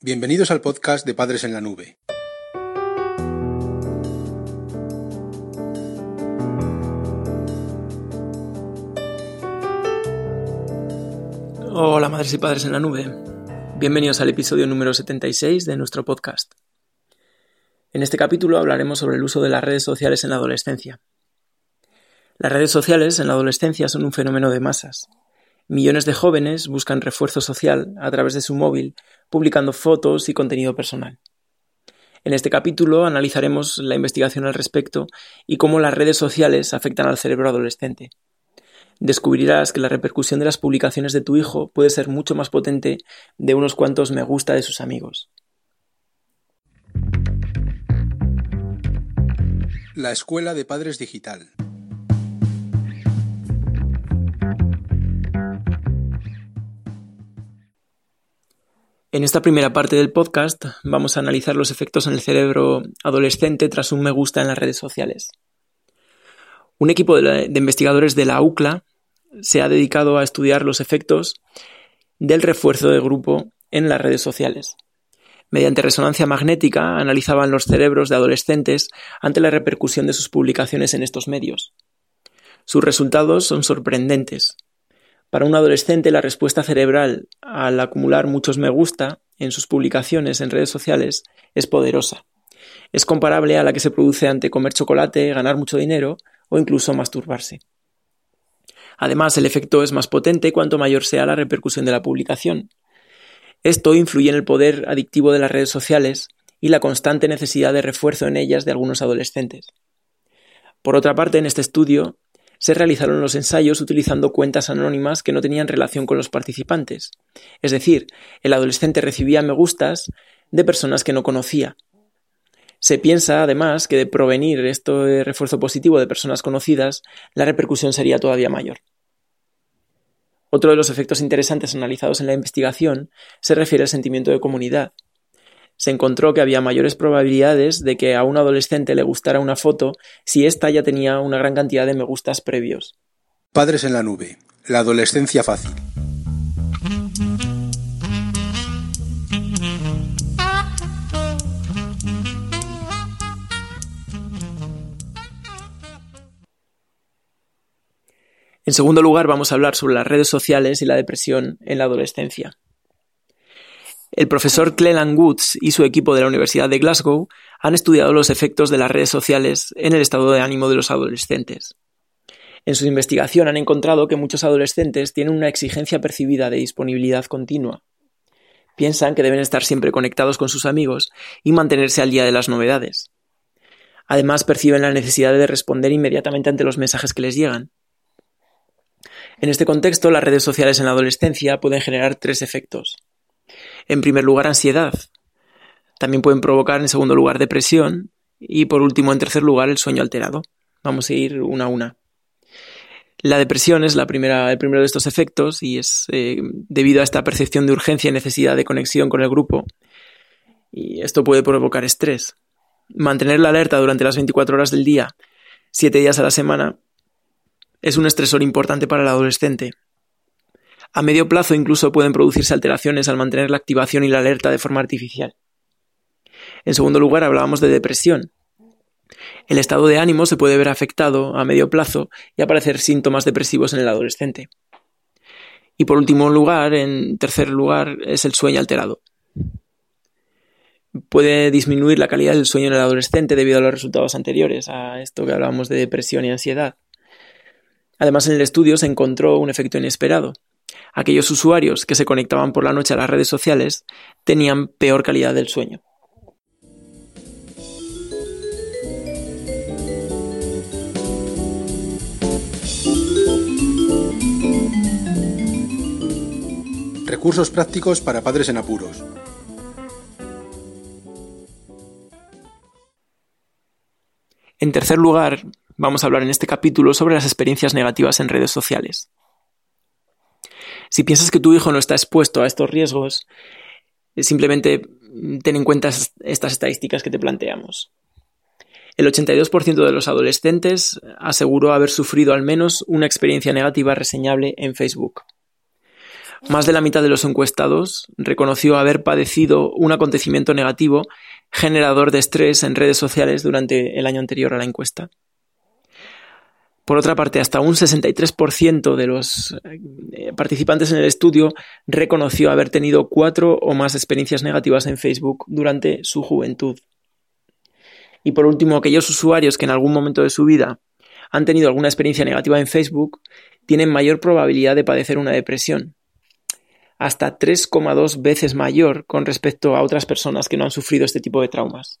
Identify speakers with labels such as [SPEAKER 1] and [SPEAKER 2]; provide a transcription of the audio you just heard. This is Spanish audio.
[SPEAKER 1] Bienvenidos al podcast de Padres en la Nube.
[SPEAKER 2] Hola madres y padres en la nube. Bienvenidos al episodio número 76 de nuestro podcast. En este capítulo hablaremos sobre el uso de las redes sociales en la adolescencia. Las redes sociales en la adolescencia son un fenómeno de masas. Millones de jóvenes buscan refuerzo social a través de su móvil publicando fotos y contenido personal. En este capítulo analizaremos la investigación al respecto y cómo las redes sociales afectan al cerebro adolescente. Descubrirás que la repercusión de las publicaciones de tu hijo puede ser mucho más potente de unos cuantos me gusta de sus amigos.
[SPEAKER 1] La Escuela de Padres Digital.
[SPEAKER 2] En esta primera parte del podcast vamos a analizar los efectos en el cerebro adolescente tras un me gusta en las redes sociales. Un equipo de, investigadores de la UCLA se ha dedicado a estudiar los efectos del refuerzo de grupo en las redes sociales. Mediante resonancia magnética analizaban los cerebros de adolescentes ante la repercusión de sus publicaciones en estos medios. Sus resultados son sorprendentes. Para un adolescente, la respuesta cerebral al acumular muchos me gusta en sus publicaciones en redes sociales es poderosa. Es comparable a la que se produce ante comer chocolate, ganar mucho dinero o incluso masturbarse. Además, el efecto es más potente cuanto mayor sea la repercusión de la publicación. Esto influye en el poder adictivo de las redes sociales y la constante necesidad de refuerzo en ellas de algunos adolescentes. Por otra parte, en este estudio se realizaron los ensayos utilizando cuentas anónimas que no tenían relación con los participantes. Es decir, el adolescente recibía me gustas de personas que no conocía. Se piensa, además, que de provenir este refuerzo positivo de personas conocidas, la repercusión sería todavía mayor. Otro de los efectos interesantes analizados en la investigación se refiere al sentimiento de comunidad se encontró que había mayores probabilidades de que a un adolescente le gustara una foto si ésta ya tenía una gran cantidad de me gustas previos.
[SPEAKER 1] Padres en la nube. La adolescencia fácil.
[SPEAKER 2] En segundo lugar, vamos a hablar sobre las redes sociales y la depresión en la adolescencia. El profesor Cleland Woods y su equipo de la Universidad de Glasgow han estudiado los efectos de las redes sociales en el estado de ánimo de los adolescentes. En su investigación han encontrado que muchos adolescentes tienen una exigencia percibida de disponibilidad continua. Piensan que deben estar siempre conectados con sus amigos y mantenerse al día de las novedades. Además perciben la necesidad de responder inmediatamente ante los mensajes que les llegan. En este contexto, las redes sociales en la adolescencia pueden generar tres efectos. En primer lugar, ansiedad. También pueden provocar, en segundo lugar, depresión. Y por último, en tercer lugar, el sueño alterado. Vamos a ir una a una. La depresión es la primera, el primero de estos efectos y es eh, debido a esta percepción de urgencia y necesidad de conexión con el grupo. Y esto puede provocar estrés. Mantener la alerta durante las 24 horas del día, 7 días a la semana, es un estresor importante para el adolescente a medio plazo incluso pueden producirse alteraciones al mantener la activación y la alerta de forma artificial. En segundo lugar, hablábamos de depresión. El estado de ánimo se puede ver afectado a medio plazo y aparecer síntomas depresivos en el adolescente. Y por último lugar, en tercer lugar, es el sueño alterado. Puede disminuir la calidad del sueño en el adolescente debido a los resultados anteriores, a esto que hablábamos de depresión y ansiedad. Además, en el estudio se encontró un efecto inesperado. Aquellos usuarios que se conectaban por la noche a las redes sociales tenían peor calidad del sueño.
[SPEAKER 1] Recursos prácticos para padres en apuros.
[SPEAKER 2] En tercer lugar, vamos a hablar en este capítulo sobre las experiencias negativas en redes sociales. Si piensas que tu hijo no está expuesto a estos riesgos, eh, simplemente ten en cuenta estas estadísticas que te planteamos. El 82% de los adolescentes aseguró haber sufrido al menos una experiencia negativa reseñable en Facebook. Más de la mitad de los encuestados reconoció haber padecido un acontecimiento negativo generador de estrés en redes sociales durante el año anterior a la encuesta. Por otra parte, hasta un 63% de los eh, participantes en el estudio reconoció haber tenido cuatro o más experiencias negativas en Facebook durante su juventud. Y por último, aquellos usuarios que en algún momento de su vida han tenido alguna experiencia negativa en Facebook tienen mayor probabilidad de padecer una depresión, hasta 3,2 veces mayor con respecto a otras personas que no han sufrido este tipo de traumas.